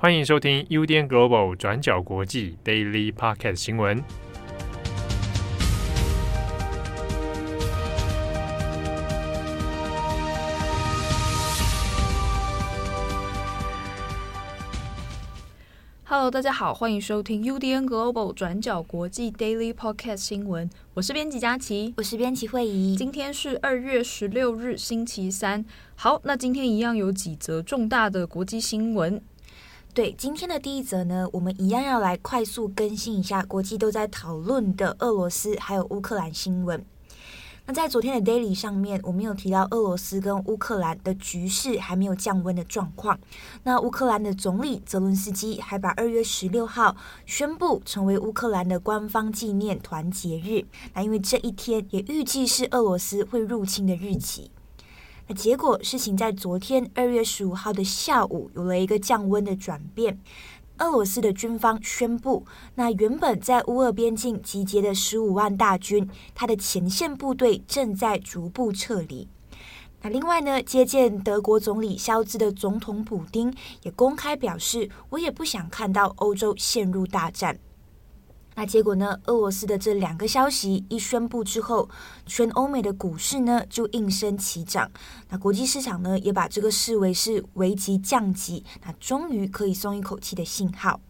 欢迎收听 UDN Global 转角国际 Daily Podcast 新闻。Hello，大家好，欢迎收听 UDN Global 转角国际 Daily Podcast 新闻。我是编辑佳琪，我是编辑惠仪。今天是二月十六日，星期三。好，那今天一样有几则重大的国际新闻。对，今天的第一则呢，我们一样要来快速更新一下国际都在讨论的俄罗斯还有乌克兰新闻。那在昨天的 Daily 上面，我们有提到俄罗斯跟乌克兰的局势还没有降温的状况。那乌克兰的总理泽伦斯基还把二月十六号宣布成为乌克兰的官方纪念团结日。那因为这一天也预计是俄罗斯会入侵的日期。那结果，事情在昨天二月十五号的下午有了一个降温的转变。俄罗斯的军方宣布，那原本在乌俄边境集结的十五万大军，它的前线部队正在逐步撤离。那另外呢，接见德国总理肖兹的总统普丁也公开表示，我也不想看到欧洲陷入大战。那结果呢？俄罗斯的这两个消息一宣布之后，全欧美的股市呢就应声齐涨。那国际市场呢也把这个视为是危机降级，那终于可以松一口气的信号。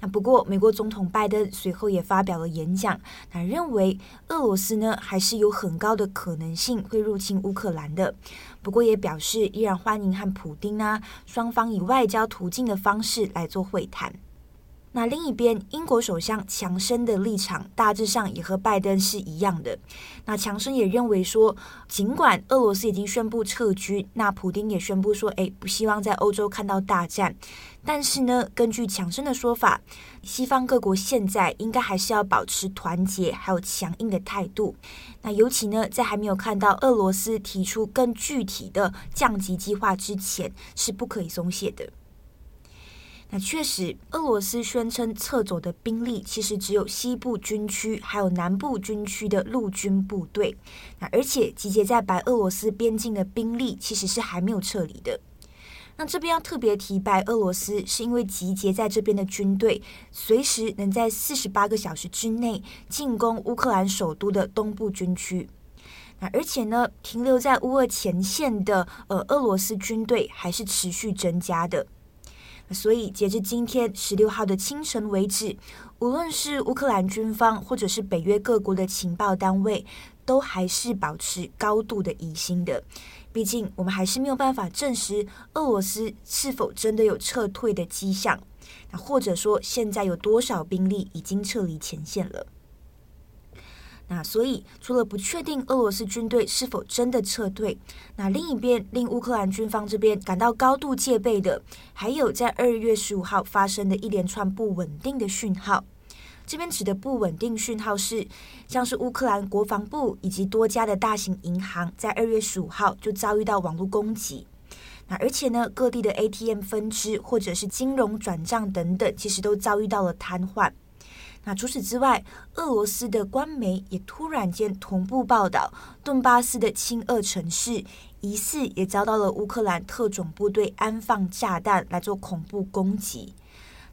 那不过，美国总统拜登随后也发表了演讲，那认为俄罗斯呢还是有很高的可能性会入侵乌克兰的。不过也表示依然欢迎和普丁啊双方以外交途径的方式来做会谈。那另一边，英国首相强生的立场大致上也和拜登是一样的。那强生也认为说，尽管俄罗斯已经宣布撤军，那普丁也宣布说，诶，不希望在欧洲看到大战。但是呢，根据强生的说法，西方各国现在应该还是要保持团结，还有强硬的态度。那尤其呢，在还没有看到俄罗斯提出更具体的降级计划之前，是不可以松懈的。那确实，俄罗斯宣称撤走的兵力其实只有西部军区还有南部军区的陆军部队。那而且集结在白俄罗斯边境的兵力其实是还没有撤离的。那这边要特别提白俄罗斯，是因为集结在这边的军队随时能在四十八个小时之内进攻乌克兰首都的东部军区。那而且呢，停留在乌俄前线的呃俄罗斯军队还是持续增加的。所以，截至今天十六号的清晨为止，无论是乌克兰军方或者是北约各国的情报单位，都还是保持高度的疑心的。毕竟，我们还是没有办法证实俄罗斯是否真的有撤退的迹象，那或者说，现在有多少兵力已经撤离前线了。那所以，除了不确定俄罗斯军队是否真的撤退，那另一边令乌克兰军方这边感到高度戒备的，还有在二月十五号发生的一连串不稳定的讯号。这边指的不稳定讯号是，像是乌克兰国防部以及多家的大型银行在二月十五号就遭遇到网络攻击。那而且呢，各地的 ATM 分支或者是金融转账等等，其实都遭遇到了瘫痪。那除此之外，俄罗斯的官媒也突然间同步报道，顿巴斯的亲俄城市疑似也遭到了乌克兰特种部队安放炸弹来做恐怖攻击。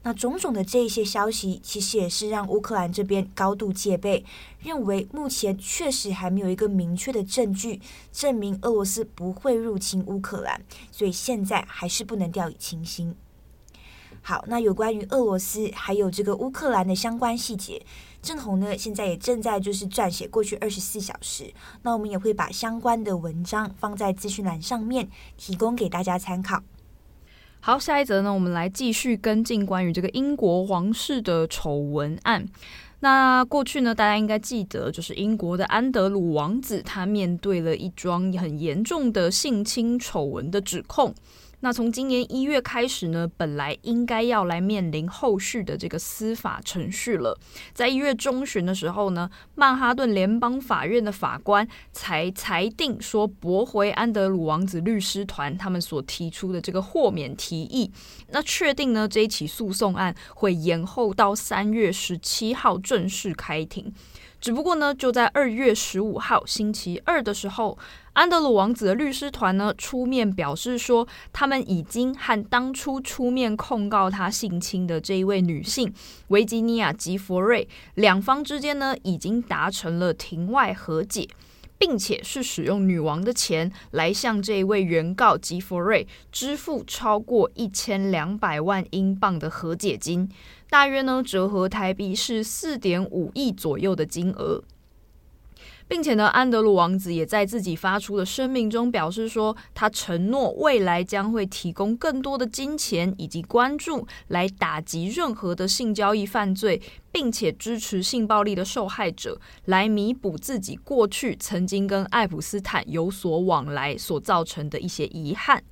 那种种的这一些消息，其实也是让乌克兰这边高度戒备，认为目前确实还没有一个明确的证据证明俄罗斯不会入侵乌克兰，所以现在还是不能掉以轻心。好，那有关于俄罗斯还有这个乌克兰的相关细节，镇宏呢现在也正在就是撰写过去二十四小时，那我们也会把相关的文章放在资讯栏上面，提供给大家参考。好，下一则呢，我们来继续跟进关于这个英国王室的丑闻案。那过去呢，大家应该记得，就是英国的安德鲁王子，他面对了一桩很严重的性侵丑闻的指控。那从今年一月开始呢，本来应该要来面临后续的这个司法程序了。在一月中旬的时候呢，曼哈顿联邦法院的法官才裁定说驳回安德鲁王子律师团他们所提出的这个豁免提议。那确定呢，这一起诉讼案会延后到三月十七号正式开庭。只不过呢，就在二月十五号星期二的时候。安德鲁王子的律师团呢出面表示说，他们已经和当初出面控告他性侵的这一位女性维吉尼亚·吉佛瑞两方之间呢已经达成了庭外和解，并且是使用女王的钱来向这一位原告吉佛瑞支付超过一千两百万英镑的和解金，大约呢折合台币是四点五亿左右的金额。并且呢，安德鲁王子也在自己发出的声明中表示说，他承诺未来将会提供更多的金钱以及关注来打击任何的性交易犯罪，并且支持性暴力的受害者，来弥补自己过去曾经跟爱普斯坦有所往来所造成的一些遗憾。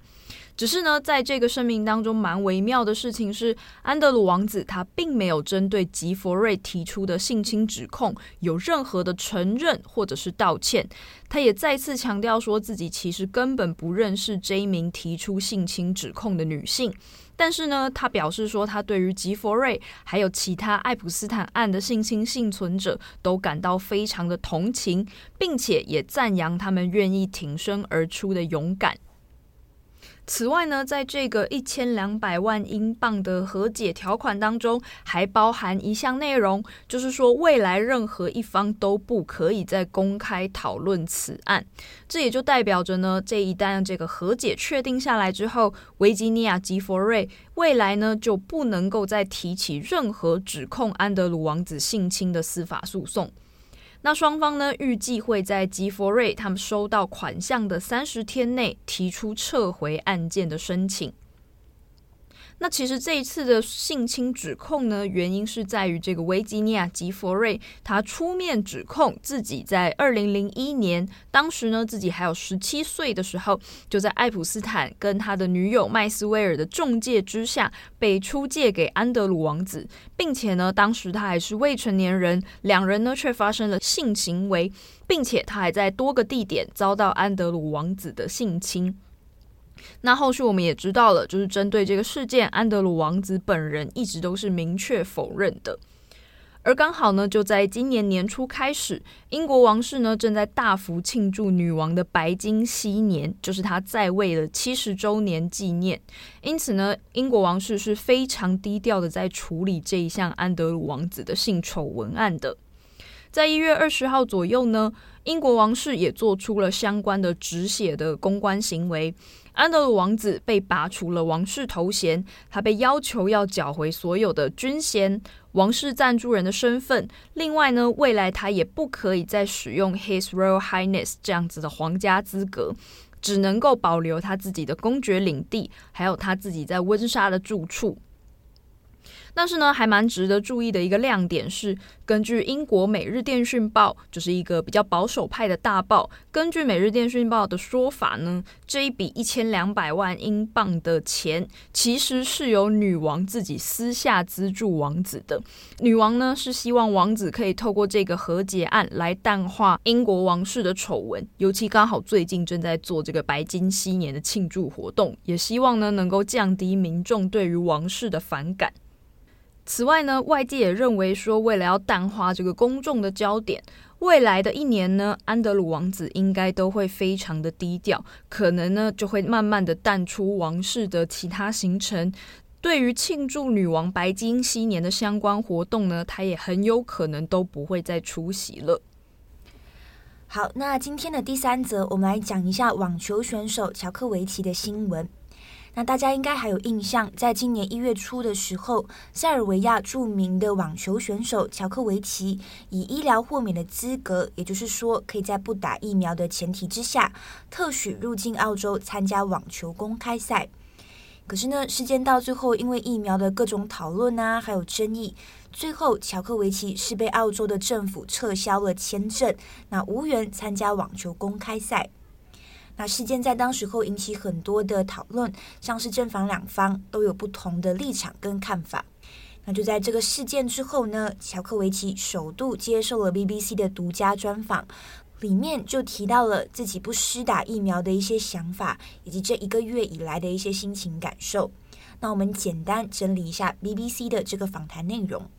只是呢，在这个声明当中，蛮微妙的事情是，安德鲁王子他并没有针对吉佛瑞提出的性侵指控有任何的承认或者是道歉。他也再次强调说自己其实根本不认识这一名提出性侵指控的女性。但是呢，他表示说他对于吉佛瑞还有其他爱普斯坦案的性侵幸存者都感到非常的同情，并且也赞扬他们愿意挺身而出的勇敢。此外呢，在这个一千两百万英镑的和解条款当中，还包含一项内容，就是说未来任何一方都不可以再公开讨论此案。这也就代表着呢，这一旦这个和解确定下来之后，维吉尼亚·吉佛瑞未来呢就不能够再提起任何指控安德鲁王子性侵的司法诉讼。那双方呢，预计会在吉佛瑞他们收到款项的三十天内提出撤回案件的申请。那其实这一次的性侵指控呢，原因是在于这个维吉尼亚·吉佛瑞，他出面指控自己在二零零一年，当时呢自己还有十七岁的时候，就在爱普斯坦跟他的女友麦斯威尔的中介之下，被出借给安德鲁王子，并且呢当时他还是未成年人，两人呢却发生了性行为，并且他还在多个地点遭到安德鲁王子的性侵。那后续我们也知道了，就是针对这个事件，安德鲁王子本人一直都是明确否认的。而刚好呢，就在今年年初开始，英国王室呢正在大幅庆祝女王的白金禧年，就是她在位的七十周年纪念。因此呢，英国王室是非常低调的在处理这一项安德鲁王子的性丑闻案的。在一月二十号左右呢，英国王室也做出了相关的止血的公关行为。安德鲁王子被拔除了王室头衔，他被要求要缴回所有的军衔、王室赞助人的身份。另外呢，未来他也不可以再使用 His Royal Highness 这样子的皇家资格，只能够保留他自己的公爵领地，还有他自己在温莎的住处。但是呢，还蛮值得注意的一个亮点是，根据英国《每日电讯报》，就是一个比较保守派的大报。根据《每日电讯报》的说法呢，这一笔一千两百万英镑的钱，其实是由女王自己私下资助王子的。女王呢，是希望王子可以透过这个和解案来淡化英国王室的丑闻，尤其刚好最近正在做这个白金禧年的庆祝活动，也希望呢能够降低民众对于王室的反感。此外呢，外界也认为说，为了要淡化这个公众的焦点，未来的一年呢，安德鲁王子应该都会非常的低调，可能呢就会慢慢的淡出王室的其他行程。对于庆祝女王白金禧年的相关活动呢，他也很有可能都不会再出席了。好，那今天的第三则，我们来讲一下网球选手乔克维奇的新闻。那大家应该还有印象，在今年一月初的时候，塞尔维亚著名的网球选手乔克维奇以医疗豁免的资格，也就是说可以在不打疫苗的前提之下，特许入境澳洲参加网球公开赛。可是呢，事件到最后因为疫苗的各种讨论啊，还有争议，最后乔克维奇是被澳洲的政府撤销了签证，那无缘参加网球公开赛。那事件在当时候引起很多的讨论，像是正反两方都有不同的立场跟看法。那就在这个事件之后呢，乔克维奇首度接受了 BBC 的独家专访，里面就提到了自己不施打疫苗的一些想法，以及这一个月以来的一些心情感受。那我们简单整理一下 BBC 的这个访谈内容。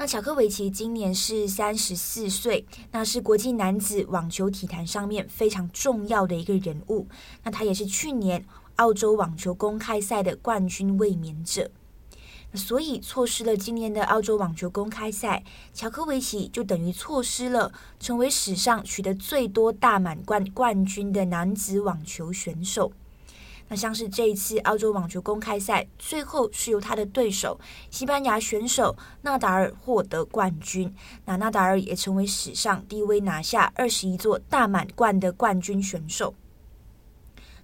那乔科维奇今年是三十四岁，那是国际男子网球体坛上面非常重要的一个人物。那他也是去年澳洲网球公开赛的冠军卫冕者。所以错失了今年的澳洲网球公开赛，乔科维奇就等于错失了成为史上取得最多大满贯冠军的男子网球选手。那像是这一次澳洲网球公开赛，最后是由他的对手西班牙选手纳达尔获得冠军。那纳达尔也成为史上第一位拿下二十一座大满贯的冠军选手。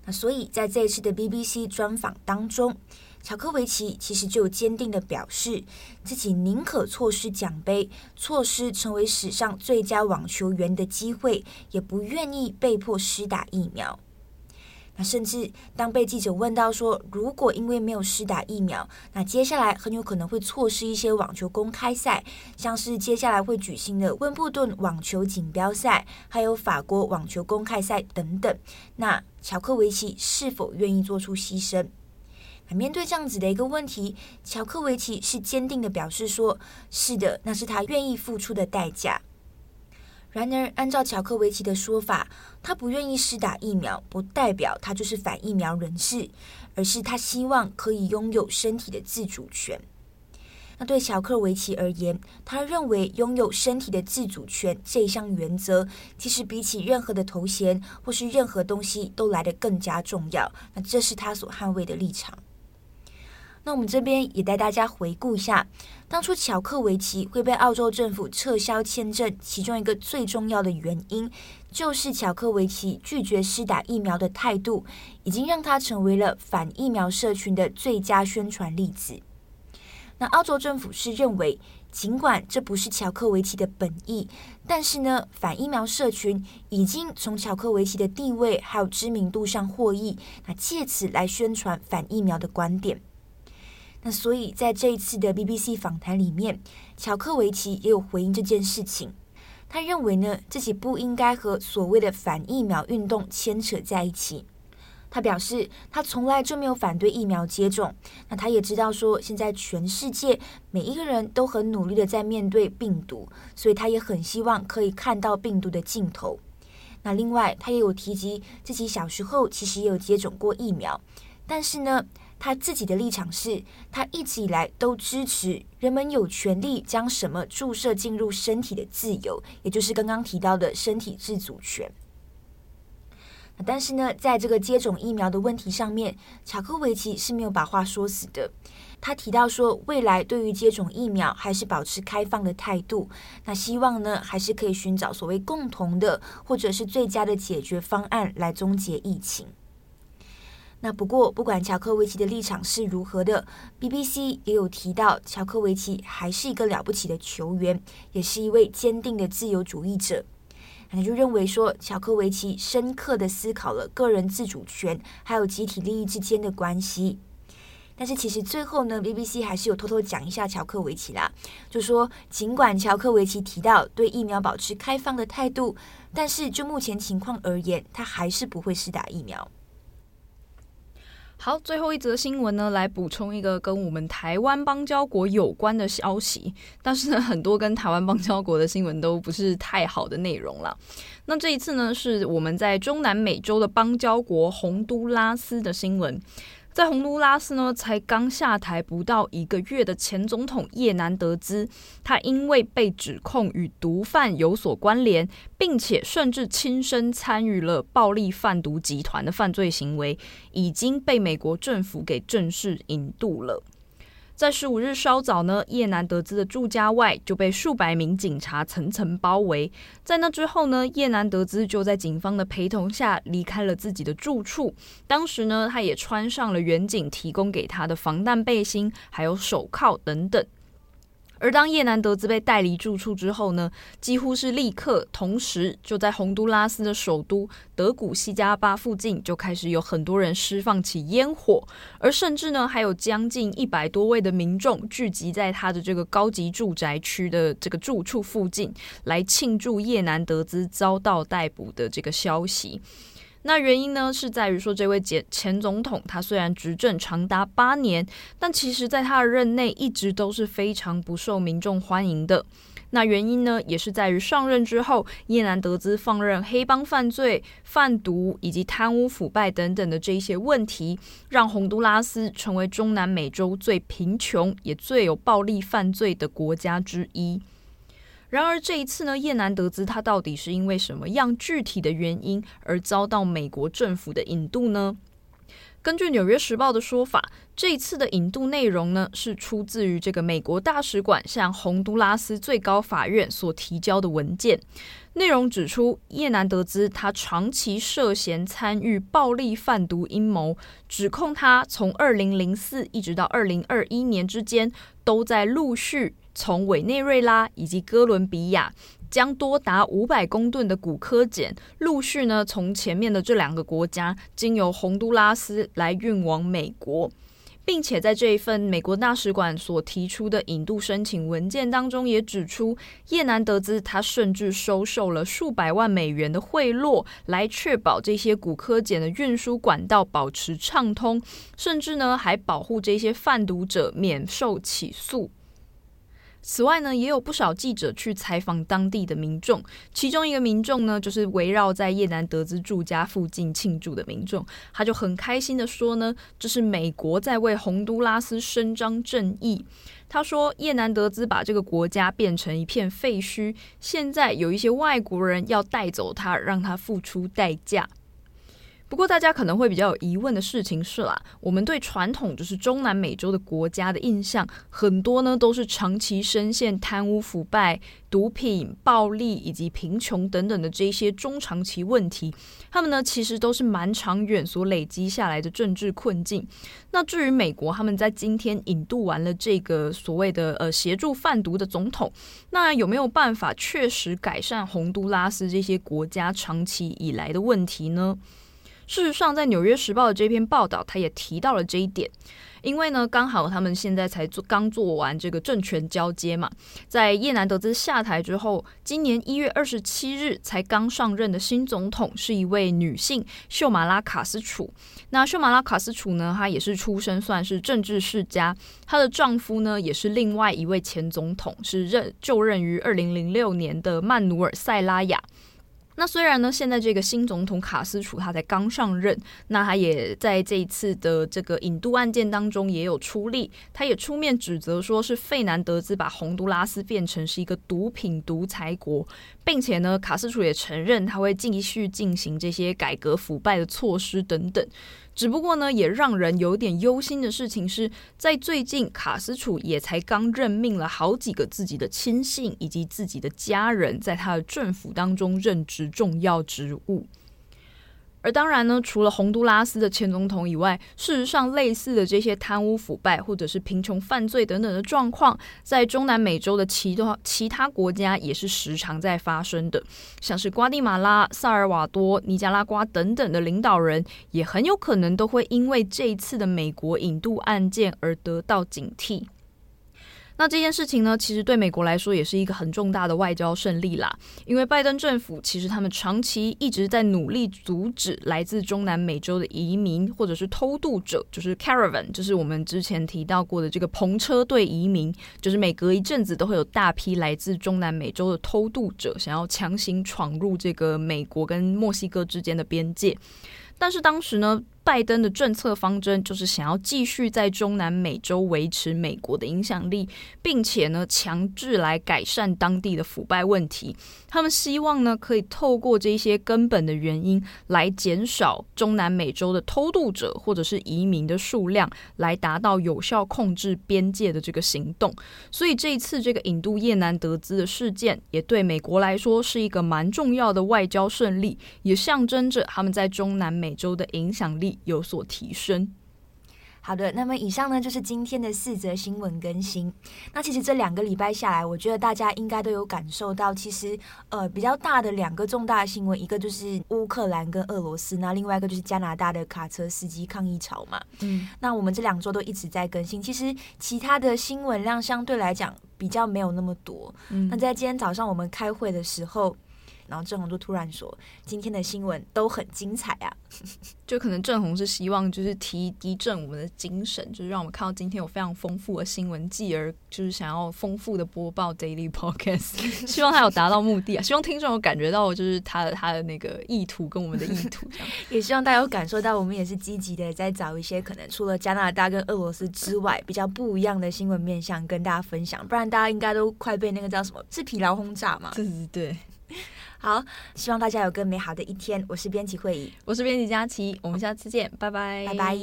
那所以在这一次的 BBC 专访当中，乔科维奇其实就坚定的表示，自己宁可错失奖杯，错失成为史上最佳网球员的机会，也不愿意被迫施打疫苗。那甚至当被记者问到说，如果因为没有施打疫苗，那接下来很有可能会错失一些网球公开赛，像是接下来会举行的温布顿网球锦标赛，还有法国网球公开赛等等，那乔克维奇是否愿意做出牺牲？面对这样子的一个问题，乔克维奇是坚定的表示说，是的，那是他愿意付出的代价。然而，按照乔克维奇的说法，他不愿意施打疫苗，不代表他就是反疫苗人士，而是他希望可以拥有身体的自主权。那对乔克维奇而言，他认为拥有身体的自主权这一项原则，其实比起任何的头衔或是任何东西都来得更加重要。那这是他所捍卫的立场。那我们这边也带大家回顾一下，当初乔克维奇会被澳洲政府撤销签证，其中一个最重要的原因，就是乔克维奇拒绝施打疫苗的态度，已经让他成为了反疫苗社群的最佳宣传例子。那澳洲政府是认为，尽管这不是乔克维奇的本意，但是呢，反疫苗社群已经从乔克维奇的地位还有知名度上获益，那借此来宣传反疫苗的观点。那所以，在这一次的 BBC 访谈里面，乔克维奇也有回应这件事情。他认为呢，自己不应该和所谓的反疫苗运动牵扯在一起。他表示，他从来就没有反对疫苗接种。那他也知道说，现在全世界每一个人都很努力的在面对病毒，所以他也很希望可以看到病毒的尽头。那另外，他也有提及自己小时候其实也有接种过疫苗，但是呢，他自己的立场是，他一直以来都支持人们有权利将什么注射进入身体的自由，也就是刚刚提到的身体自主权。但是呢，在这个接种疫苗的问题上面，查克维奇是没有把话说死的。他提到说，未来对于接种疫苗还是保持开放的态度，那希望呢，还是可以寻找所谓共同的或者是最佳的解决方案来终结疫情。那不过，不管乔克维奇的立场是如何的，BBC 也有提到，乔克维奇还是一个了不起的球员，也是一位坚定的自由主义者。那就认为说，乔克维奇深刻的思考了个人自主权还有集体利益之间的关系。但是其实最后呢，BBC 还是有偷偷讲一下乔克维奇啦，就说尽管乔克维奇提到对疫苗保持开放的态度，但是就目前情况而言，他还是不会施打疫苗。好，最后一则新闻呢，来补充一个跟我们台湾邦交国有关的消息。但是呢，很多跟台湾邦交国的新闻都不是太好的内容了。那这一次呢，是我们在中南美洲的邦交国洪都拉斯的新闻。在洪都拉斯呢，才刚下台不到一个月的前总统叶南德兹，他因为被指控与毒贩有所关联，并且甚至亲身参与了暴力贩毒集团的犯罪行为，已经被美国政府给正式引渡了。在十五日稍早呢，叶南得知的住家外就被数百名警察层层包围。在那之后呢，叶南得知就在警方的陪同下离开了自己的住处。当时呢，他也穿上了远警提供给他的防弹背心，还有手铐等等。而当叶南德兹被带离住处之后呢，几乎是立刻，同时就在洪都拉斯的首都德古西加巴附近就开始有很多人释放起烟火，而甚至呢，还有将近一百多位的民众聚集在他的这个高级住宅区的这个住处附近，来庆祝叶南德兹遭到逮捕的这个消息。那原因呢，是在于说，这位前前总统他虽然执政长达八年，但其实在他的任内一直都是非常不受民众欢迎的。那原因呢，也是在于上任之后，叶南德兹放任黑帮犯罪、贩毒以及贪污腐败等等的这一些问题，让洪都拉斯成为中南美洲最贫穷也最有暴力犯罪的国家之一。然而这一次呢，叶南得知他到底是因为什么样具体的原因而遭到美国政府的引渡呢？根据《纽约时报》的说法，这一次的引渡内容呢，是出自于这个美国大使馆向洪都拉斯最高法院所提交的文件。内容指出，叶南德兹他长期涉嫌参与暴力贩毒阴谋，指控他从二零零四一直到二零二一年之间，都在陆续从委内瑞拉以及哥伦比亚。将多达五百公吨的古柯碱陆续呢从前面的这两个国家经由洪都拉斯来运往美国，并且在这一份美国大使馆所提出的引渡申请文件当中也指出，叶南德兹他甚至收受了数百万美元的贿赂，来确保这些古柯碱的运输管道保持畅通，甚至呢还保护这些贩毒者免受起诉。此外呢，也有不少记者去采访当地的民众，其中一个民众呢，就是围绕在叶南德兹住家附近庆祝的民众，他就很开心的说呢，这是美国在为洪都拉斯伸张正义。他说，叶南德兹把这个国家变成一片废墟，现在有一些外国人要带走他，让他付出代价。不过，大家可能会比较有疑问的事情是啦，我们对传统就是中南美洲的国家的印象，很多呢都是长期深陷贪污腐败、毒品、暴力以及贫穷等等的这些中长期问题，他们呢其实都是蛮长远所累积下来的政治困境。那至于美国，他们在今天引渡完了这个所谓的呃协助贩毒的总统，那有没有办法确实改善洪都拉斯这些国家长期以来的问题呢？事实上，在《纽约时报》的这篇报道，他也提到了这一点。因为呢，刚好他们现在才做刚做完这个政权交接嘛，在叶南德兹下台之后，今年一月二十七日才刚上任的新总统是一位女性秀马拉卡斯楚。那秀马拉卡斯楚呢，她也是出身算是政治世家，她的丈夫呢也是另外一位前总统，是任就任于二零零六年的曼努尔塞拉亚。那虽然呢，现在这个新总统卡斯楚他才刚上任，那他也在这一次的这个引渡案件当中也有出力，他也出面指责说是费南德兹把洪都拉斯变成是一个毒品独裁国，并且呢，卡斯楚也承认他会继续进行这些改革腐败的措施等等。只不过呢，也让人有点忧心的事情是，在最近卡斯楚也才刚任命了好几个自己的亲信以及自己的家人，在他的政府当中任职重要职务。而当然呢，除了洪都拉斯的前总统以外，事实上类似的这些贪污腐败或者是贫穷犯罪等等的状况，在中南美洲的其他其他国家也是时常在发生的，像是瓜地马拉、萨尔瓦多、尼加拉瓜等等的领导人，也很有可能都会因为这一次的美国引渡案件而得到警惕。那这件事情呢，其实对美国来说也是一个很重大的外交胜利啦。因为拜登政府其实他们长期一直在努力阻止来自中南美洲的移民或者是偷渡者，就是 caravan，就是我们之前提到过的这个篷车队移民，就是每隔一阵子都会有大批来自中南美洲的偷渡者想要强行闯入这个美国跟墨西哥之间的边界。但是当时呢，拜登的政策方针就是想要继续在中南美洲维持美国的影响力，并且呢，强制来改善当地的腐败问题。他们希望呢，可以透过这些根本的原因来减少中南美洲的偷渡者或者是移民的数量，来达到有效控制边界的这个行动。所以这一次这个引渡叶南德兹的事件，也对美国来说是一个蛮重要的外交胜利，也象征着他们在中南美洲的影响力有所提升。好的，那么以上呢，就是今天的四则新闻更新。那其实这两个礼拜下来，我觉得大家应该都有感受到，其实呃比较大的两个重大的新闻，一个就是乌克兰跟俄罗斯，那另外一个就是加拿大的卡车司机抗议潮嘛。嗯，那我们这两周都一直在更新，其实其他的新闻量相对来讲比较没有那么多。嗯，那在今天早上我们开会的时候。然后郑红就突然说：“今天的新闻都很精彩啊！” 就可能郑红是希望就是提提振我们的精神，就是让我们看到今天有非常丰富的新闻，继而就是想要丰富的播报 Daily Podcast，希望他有达到目的啊！希望听众有感觉到就是他的他的那个意图跟我们的意图，也希望大家有感受到我们也是积极的在找一些可能除了加拿大跟俄罗斯之外比较不一样的新闻面向跟大家分享，不然大家应该都快被那个叫什么是疲劳轰炸嘛？对对对。好，希望大家有个美好的一天。我是编辑会议，我是编辑佳琪，我们下次见，拜拜，拜拜。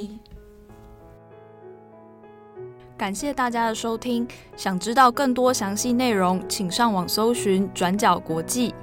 感谢大家的收听，想知道更多详细内容，请上网搜寻转角国际。